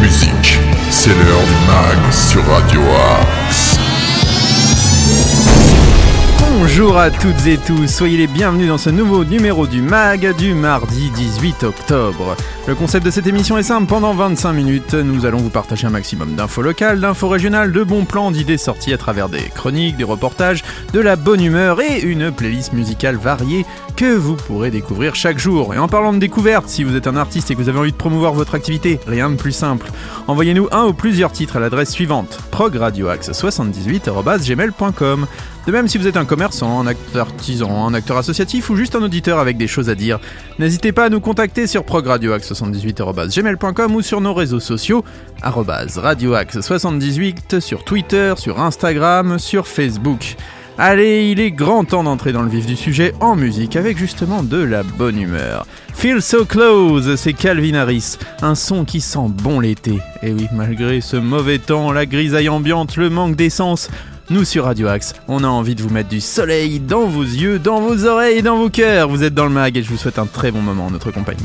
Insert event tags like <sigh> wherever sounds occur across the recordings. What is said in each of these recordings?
musique. C'est l'heure du mag sur Radio Axe. Bonjour à toutes et tous, soyez les bienvenus dans ce nouveau numéro du MAG du mardi 18 octobre. Le concept de cette émission est simple, pendant 25 minutes, nous allons vous partager un maximum d'infos locales, d'infos régionales, de bons plans, d'idées sorties à travers des chroniques, des reportages, de la bonne humeur et une playlist musicale variée que vous pourrez découvrir chaque jour. Et en parlant de découverte, si vous êtes un artiste et que vous avez envie de promouvoir votre activité, rien de plus simple. Envoyez-nous un ou plusieurs titres à l'adresse suivante progradioaxe78.gmail.com de même, si vous êtes un commerçant, un artisan, un acteur associatif ou juste un auditeur avec des choses à dire, n'hésitez pas à nous contacter sur progradioaxe78.gmail.com ou sur nos réseaux sociaux, radioaxe78 sur Twitter, sur Instagram, sur Facebook. Allez, il est grand temps d'entrer dans le vif du sujet en musique avec justement de la bonne humeur. Feel So Close, c'est Calvin Harris, un son qui sent bon l'été. Et oui, malgré ce mauvais temps, la grisaille ambiante, le manque d'essence, nous sur Radio Axe, on a envie de vous mettre du soleil dans vos yeux, dans vos oreilles dans vos cœurs. Vous êtes dans le mag et je vous souhaite un très bon moment en notre compagnie.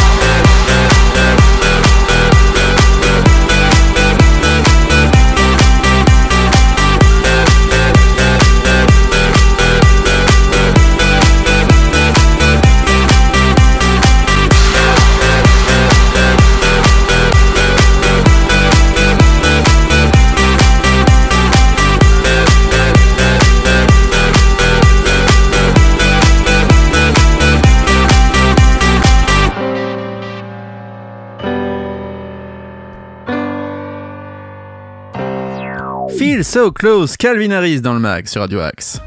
Feel So Close, Calvin Harris dans le mag sur Radio Axe.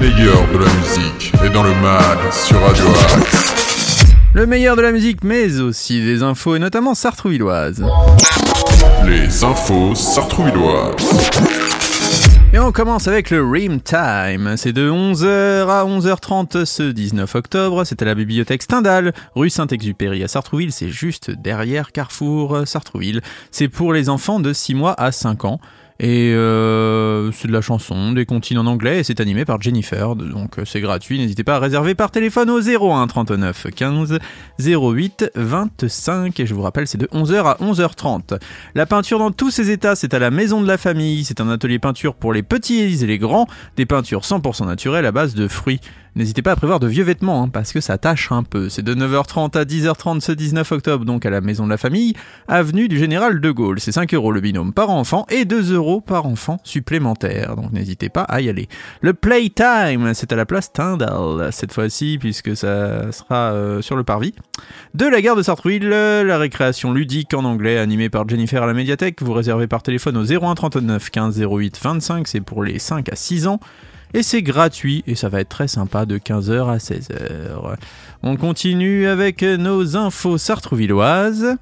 Le meilleur de la musique est dans le mag sur Radio Axe. Le meilleur de la musique, mais aussi des infos, et notamment sartrouvilloises. Les infos sartrouvilloises. Et on commence avec le Rim Time. C'est de 11h à 11h30 ce 19 octobre. C'est à la bibliothèque Stendhal, rue Saint-Exupéry à Sartrouville. C'est juste derrière Carrefour Sartrouville. C'est pour les enfants de 6 mois à 5 ans. Et euh, c'est de la chanson, des comptines en anglais, et c'est animé par Jennifer, donc euh, c'est gratuit. N'hésitez pas à réserver par téléphone au 01 39 15 08 25. Et je vous rappelle, c'est de 11h à 11h30. La peinture dans tous ses états, c'est à la Maison de la Famille. C'est un atelier peinture pour les petits et les grands. Des peintures 100% naturelles à base de fruits. N'hésitez pas à prévoir de vieux vêtements, hein, parce que ça tâche un peu. C'est de 9h30 à 10h30 ce 19 octobre, donc à la Maison de la Famille, avenue du Général de Gaulle. C'est 5 euros le binôme par enfant et 2 euros par enfant supplémentaire. Donc n'hésitez pas à y aller. Le Playtime, c'est à la place Tyndall, cette fois-ci, puisque ça sera euh, sur le parvis. De la gare de Sartrouville, la récréation ludique en anglais, animée par Jennifer à la médiathèque. Vous réservez par téléphone au 01 39 15 08 25, c'est pour les 5 à 6 ans. Et c'est gratuit et ça va être très sympa de 15h à 16h. On continue avec nos infos sartrouvilloises.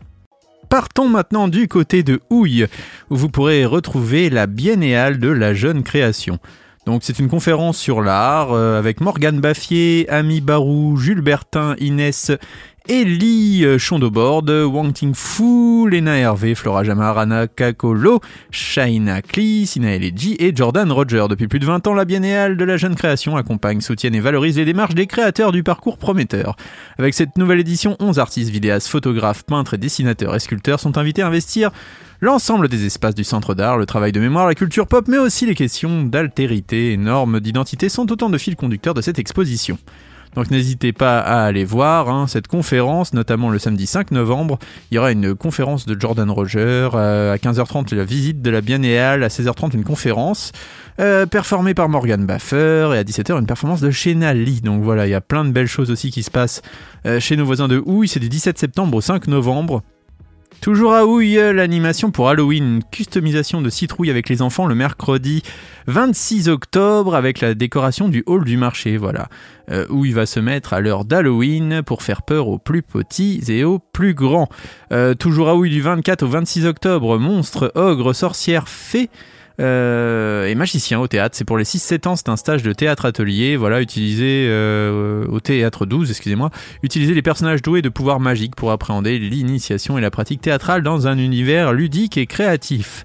Partons maintenant du côté de Houille, où vous pourrez retrouver la biennéale de la jeune création. Donc c'est une conférence sur l'art euh, avec Morgane Baffier, Ami Barou, Jules Bertin, Inès Ellie euh, Chondobord, Wang Fu, Lena Hervé, Flora Jamar, Anna Kakolo, Shaina Klee, Sina Eleji et Jordan Roger. Depuis plus de 20 ans, la Biennéale de la jeune création accompagne, soutient et valorise les démarches des créateurs du parcours prometteur. Avec cette nouvelle édition, 11 artistes, vidéastes, photographes, peintres et dessinateurs et sculpteurs sont invités à investir l'ensemble des espaces du centre d'art, le travail de mémoire, la culture pop, mais aussi les questions d'altérité et normes d'identité sont autant de fils conducteurs de cette exposition. Donc n'hésitez pas à aller voir hein, cette conférence, notamment le samedi 5 novembre. Il y aura une conférence de Jordan Roger, euh, à 15h30 la visite de la Biennéale, à 16h30 une conférence euh, performée par Morgan Baffer et à 17h une performance de Shena Lee. Donc voilà, il y a plein de belles choses aussi qui se passent euh, chez nos voisins de Houille. C'est du 17 septembre au 5 novembre. Toujours à Houille, l'animation pour Halloween, customisation de citrouille avec les enfants le mercredi 26 octobre avec la décoration du hall du marché, voilà, euh, où il va se mettre à l'heure d'Halloween pour faire peur aux plus petits et aux plus grands. Euh, toujours à Houille du 24 au 26 octobre, monstres, ogres, sorcières, fées, euh, et magicien au théâtre. C'est pour les 6-7 ans, c'est un stage de théâtre atelier, voilà, utilisé euh, au théâtre 12, excusez-moi, utiliser les personnages doués de pouvoirs magiques pour appréhender l'initiation et la pratique théâtrale dans un univers ludique et créatif.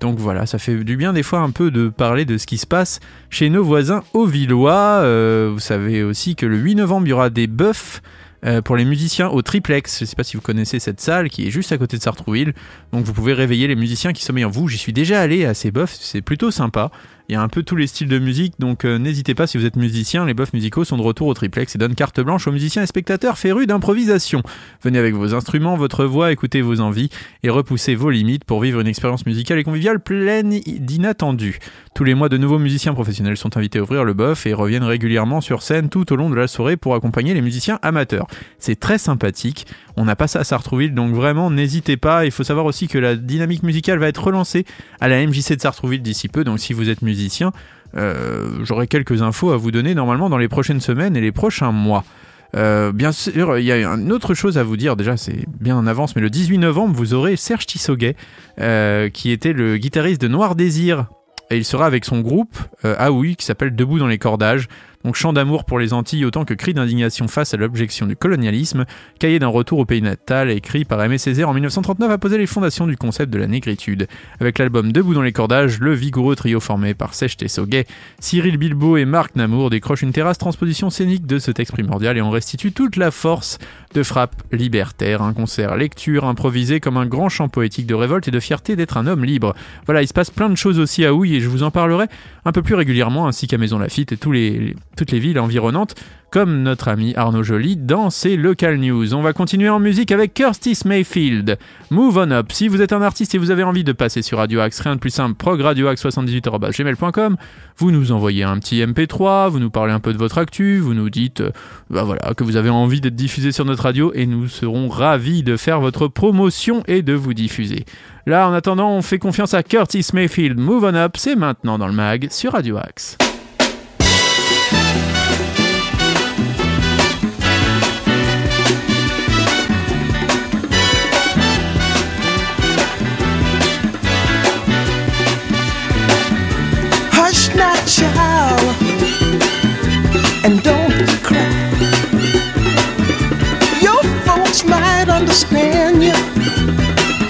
Donc voilà, ça fait du bien des fois un peu de parler de ce qui se passe chez nos voisins au Villois. Euh, vous savez aussi que le 8 novembre, il y aura des bœufs euh, pour les musiciens au triplex. Je ne sais pas si vous connaissez cette salle qui est juste à côté de Sartrouville. Donc vous pouvez réveiller les musiciens qui sommeillent en vous. J'y suis déjà allé à ces bœufs, c'est plutôt sympa. Il y a un peu tous les styles de musique, donc euh, n'hésitez pas si vous êtes musicien, les bœufs musicaux sont de retour au triplex et donnent carte blanche aux musiciens et spectateurs férus d'improvisation. Venez avec vos instruments, votre voix, écoutez vos envies et repoussez vos limites pour vivre une expérience musicale et conviviale pleine d'inattendus. Tous les mois, de nouveaux musiciens professionnels sont invités à ouvrir le bœuf et reviennent régulièrement sur scène tout au long de la soirée pour accompagner les musiciens amateurs. C'est très sympathique. On n'a pas ça à Sartrouville, donc vraiment n'hésitez pas. Il faut savoir aussi que la dynamique musicale va être relancée à la MJC de Sartrouville d'ici peu, donc si vous êtes musicien, euh, j'aurai quelques infos à vous donner normalement dans les prochaines semaines et les prochains mois. Euh, bien sûr, il y a une autre chose à vous dire, déjà c'est bien en avance, mais le 18 novembre, vous aurez Serge Tissoguet, euh, qui était le guitariste de Noir Désir, et il sera avec son groupe, oui, qui s'appelle Debout dans les cordages. Donc chant d'amour pour les Antilles autant que cri d'indignation face à l'objection du colonialisme, cahier d'un retour au pays natal écrit par Aimé Césaire en 1939 a posé les fondations du concept de la négritude. Avec l'album Debout dans les cordages, le vigoureux trio formé par Sèche Tessoguet, Cyril Bilbo et Marc Namour décrochent une terrasse transposition scénique de ce texte primordial et en restituent toute la force de frappe libertaire, un concert lecture improvisé comme un grand chant poétique de révolte et de fierté d'être un homme libre. Voilà, il se passe plein de choses aussi à Houille et je vous en parlerai un peu plus régulièrement ainsi qu'à Maison Lafitte et tous les toutes les villes environnantes, comme notre ami Arnaud Joly dans ses local news. On va continuer en musique avec Curtis Mayfield. Move on up. Si vous êtes un artiste et vous avez envie de passer sur Radio Axe, rien de plus simple, progradioaxe78.gmail.com, vous nous envoyez un petit MP3, vous nous parlez un peu de votre actu, vous nous dites euh, bah voilà, que vous avez envie d'être diffusé sur notre radio et nous serons ravis de faire votre promotion et de vous diffuser. Là, en attendant, on fait confiance à Curtis Mayfield. Move on up, c'est maintenant dans le mag sur Radio Axe. understand you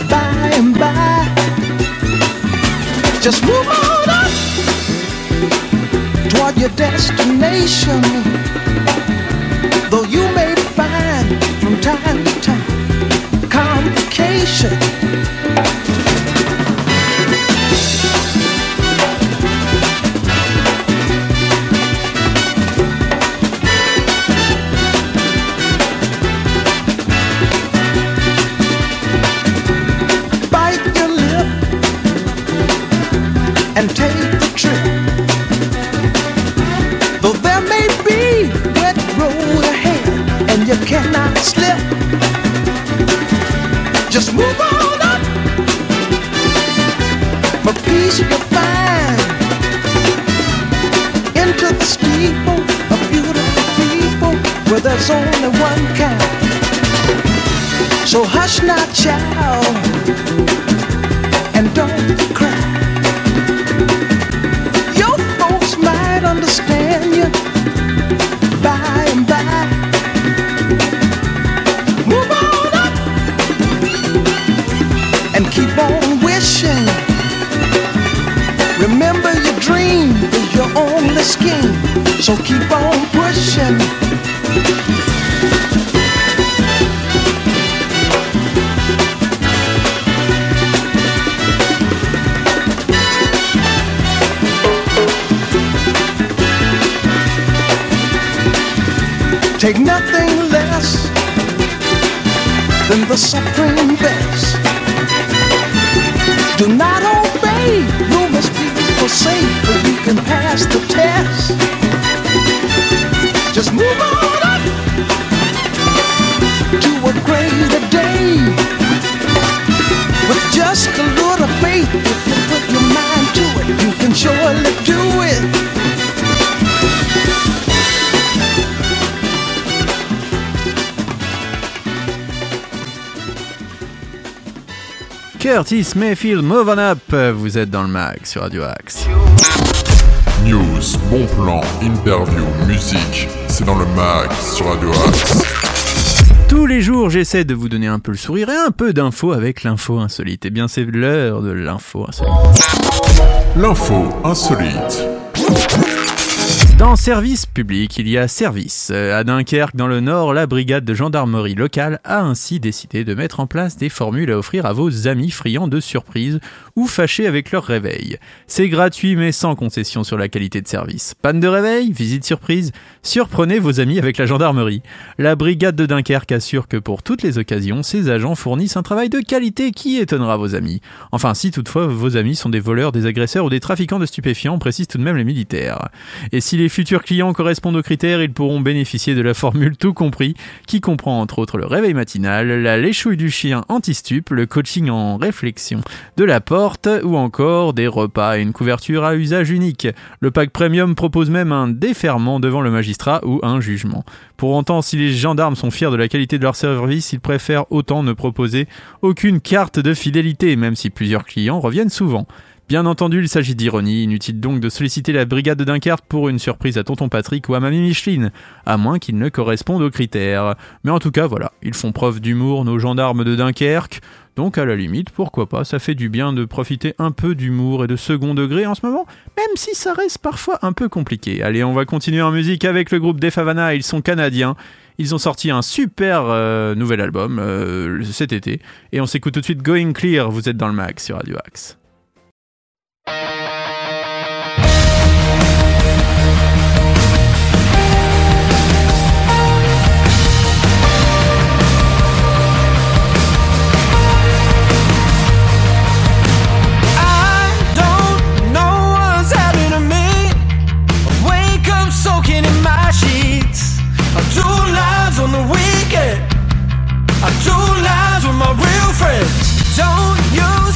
by and by. Just move on up toward your destination. Though you may find from time to time complications. You find into the steeple of beautiful people where there's only one kind. So hush not, child, and don't cry. Your folks might understand scheme, so keep on pushing. Take nothing less than the supreme best. Do not people say, but you can pass the test. Just move on up to a greater day. With just a Curtis Mayfield, Move On Up, vous êtes dans le mag sur Radio Axe. News, bon plan, interview, musique, c'est dans le mag sur Radio Axe. Tous les jours, j'essaie de vous donner un peu le sourire et un peu d'infos avec l'info insolite. Et bien, c'est l'heure de l'info insolite. L'info insolite. Dans service public, il y a service. À Dunkerque, dans le Nord, la brigade de gendarmerie locale a ainsi décidé de mettre en place des formules à offrir à vos amis friands de surprises ou fâchés avec leur réveil. C'est gratuit mais sans concession sur la qualité de service. Panne de réveil, visite surprise, surprenez vos amis avec la gendarmerie. La brigade de Dunkerque assure que pour toutes les occasions, ses agents fournissent un travail de qualité qui étonnera vos amis. Enfin, si toutefois vos amis sont des voleurs, des agresseurs ou des trafiquants de stupéfiants, précisent tout de même les militaires. Futurs clients correspondent aux critères, ils pourront bénéficier de la formule tout compris, qui comprend entre autres le réveil matinal, la léchouille du chien anti-stup, le coaching en réflexion de la porte, ou encore des repas et une couverture à usage unique. Le pack premium propose même un déferment devant le magistrat ou un jugement. Pour autant, si les gendarmes sont fiers de la qualité de leur service, ils préfèrent autant ne proposer aucune carte de fidélité, même si plusieurs clients reviennent souvent. Bien entendu, il s'agit d'ironie, inutile donc de solliciter la brigade de Dunkerque pour une surprise à tonton Patrick ou à mamie Micheline, à moins qu'ils ne correspondent aux critères. Mais en tout cas, voilà, ils font preuve d'humour, nos gendarmes de Dunkerque, donc à la limite, pourquoi pas, ça fait du bien de profiter un peu d'humour et de second degré en ce moment, même si ça reste parfois un peu compliqué. Allez, on va continuer en musique avec le groupe Def Havana, ils sont canadiens. Ils ont sorti un super euh, nouvel album euh, cet été. Et on s'écoute tout de suite Going Clear, vous êtes dans le mag sur Radio Axe. Our two lies. were my real friends. Don't you?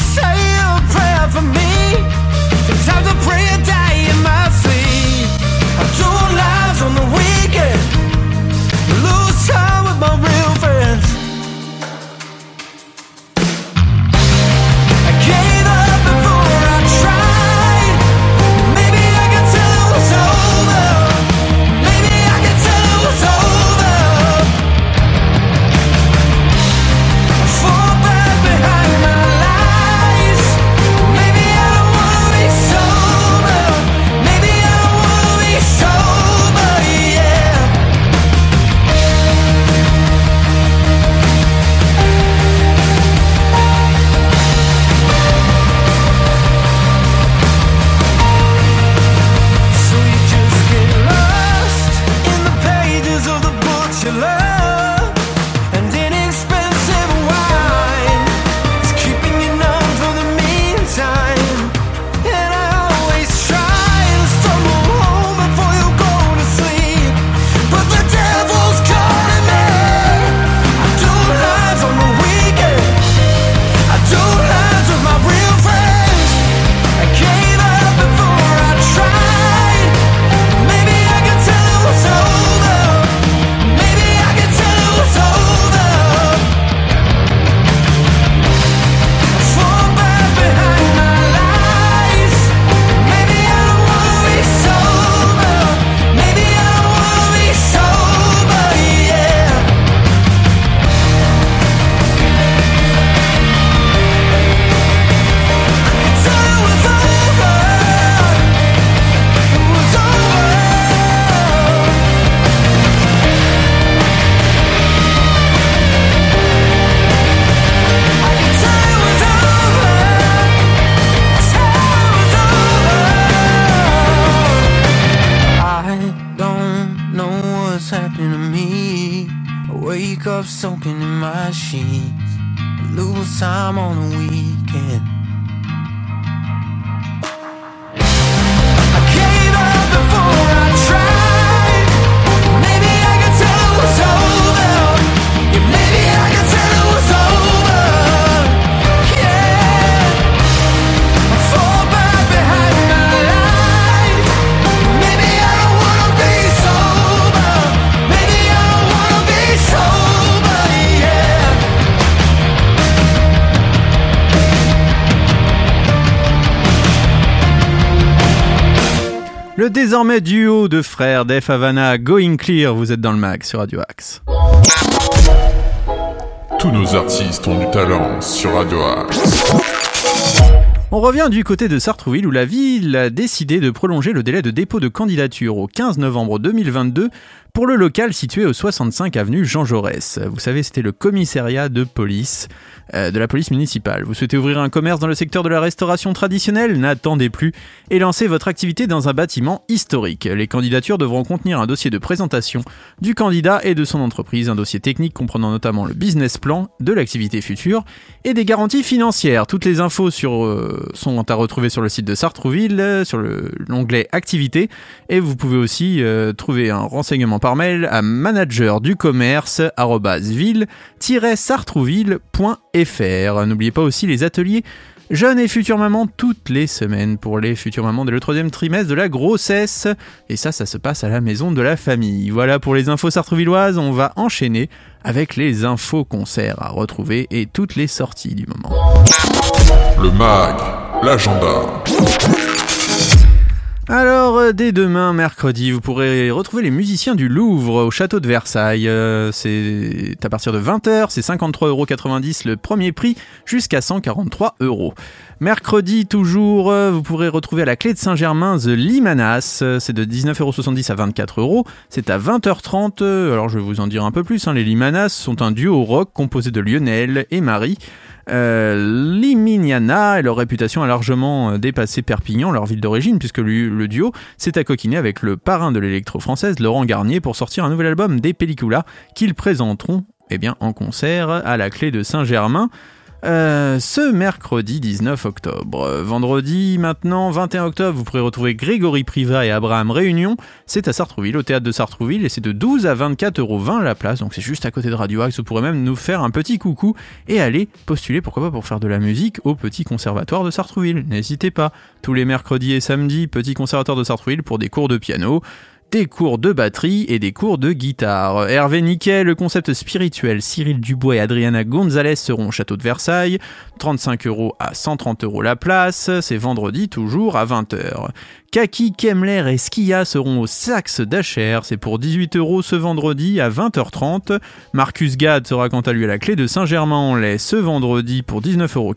Lose time on the weekend. Le désormais duo de frères Def Havana Going Clear, vous êtes dans le mag sur Radio Axe. Tous nos artistes ont du talent sur Radio Axe. On revient du côté de Sartrouville où la ville a décidé de prolonger le délai de dépôt de candidature au 15 novembre 2022 pour le local situé au 65 avenue Jean Jaurès. Vous savez, c'était le commissariat de police euh, de la police municipale. Vous souhaitez ouvrir un commerce dans le secteur de la restauration traditionnelle? N'attendez plus et lancez votre activité dans un bâtiment historique. Les candidatures devront contenir un dossier de présentation du candidat et de son entreprise, un dossier technique comprenant notamment le business plan de l'activité future et des garanties financières. Toutes les infos sur, euh, sont à retrouver sur le site de Sartrouville, euh, sur le- l'onglet activité et vous pouvez aussi euh, trouver un renseignement par mail à manager du commerce ville-sartrouville.fr. N'oubliez pas aussi les ateliers jeunes et futures mamans toutes les semaines pour les futures mamans dès le troisième trimestre de la grossesse. Et ça, ça se passe à la maison de la famille. Voilà pour les infos sartrouvilloises. On va enchaîner avec les infos concerts à retrouver et toutes les sorties du moment. Le mag, l'agenda. Alors, dès demain, mercredi, vous pourrez retrouver les musiciens du Louvre au château de Versailles. Euh, c'est à partir de 20h, c'est 53,90€ le premier prix, jusqu'à 143 euros. Mercredi, toujours, euh, vous pourrez retrouver à la clé de Saint-Germain The Limanas. Euh, C'est de 19,70€ à 24€. euros. C'est à 20h30. euh, Alors, je vais vous en dire un peu plus. hein. Les Limanas sont un duo rock composé de Lionel et Marie. Euh, Limignana et leur réputation a largement euh, dépassé Perpignan, leur ville d'origine, puisque le, le duo s'est accoquiné avec le parrain de l'électro-française, Laurent Garnier, pour sortir un nouvel album des Pellicula qu'ils présenteront eh bien, en concert à la clé de Saint-Germain. Euh, ce mercredi 19 octobre. Vendredi maintenant 21 octobre, vous pourrez retrouver Grégory Priva et Abraham Réunion. C'est à Sartrouville, au théâtre de Sartrouville, et c'est de 12 à 24,20 euros la place. Donc c'est juste à côté de Radio Axe. Vous pourrez même nous faire un petit coucou et aller postuler, pourquoi pas, pour faire de la musique au Petit Conservatoire de Sartrouville. N'hésitez pas. Tous les mercredis et samedis, Petit Conservatoire de Sartrouville pour des cours de piano des cours de batterie et des cours de guitare. Hervé Niquet, le concept spirituel, Cyril Dubois et Adriana Gonzalez seront au château de Versailles, 35 euros à 130 euros la place, c'est vendredi toujours à 20h. Kaki, Kemler et Skia seront au Saxe d'Acher, c'est pour 18 euros ce vendredi à 20h30. Marcus Gad sera quant à lui à la clé de Saint-Germain-en-Laye ce vendredi pour 19,80 euros.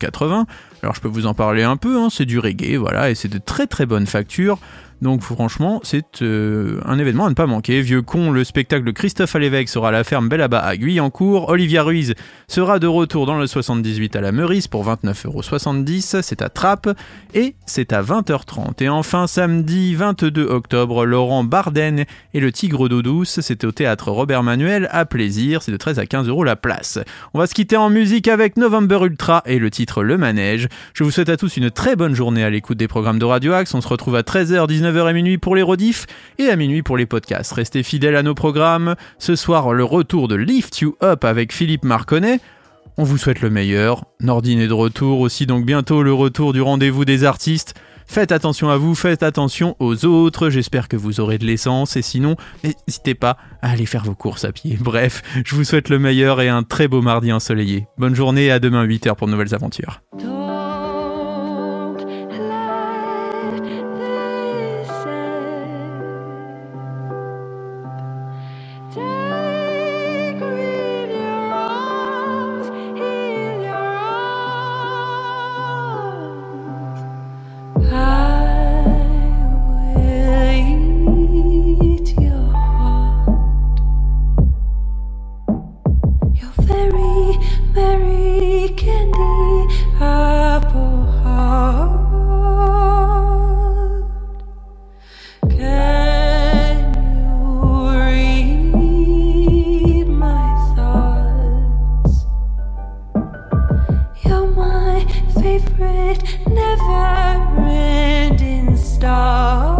Alors je peux vous en parler un peu, hein, c'est du reggae, voilà, et c'est de très très bonnes factures. Donc franchement, c'est euh, un événement à ne pas manquer. Vieux con, le spectacle de Christophe Alévèque sera à la ferme Bellaba à Guyancourt. Olivia Ruiz sera de retour dans le 78 à la Meurice pour 29,70€. C'est à Trappes et c'est à 20h30. Et enfin, samedi 22 octobre, Laurent Barden et le Tigre d'eau douce. C'est au théâtre Robert Manuel à plaisir. C'est de 13 à 15 euros la place. On va se quitter en musique avec November Ultra et le titre Le Manège. Je vous souhaite à tous une très bonne journée à l'écoute des programmes de Radio Axe. On se retrouve à 13h, 19h et minuit pour les rediffs et à minuit pour les podcasts. Restez fidèles à nos programmes. Ce soir, le retour de Lift You Up avec Philippe Marconnet. On vous souhaite le meilleur. Nordine est de retour aussi, donc bientôt le retour du rendez-vous des artistes. Faites attention à vous, faites attention aux autres. J'espère que vous aurez de l'essence et sinon, n'hésitez pas à aller faire vos courses à pied. <laughs> Bref, je vous souhaite le meilleur et un très beau mardi ensoleillé. Bonne journée et à demain 8h pour de nouvelles aventures. favorite never ending star.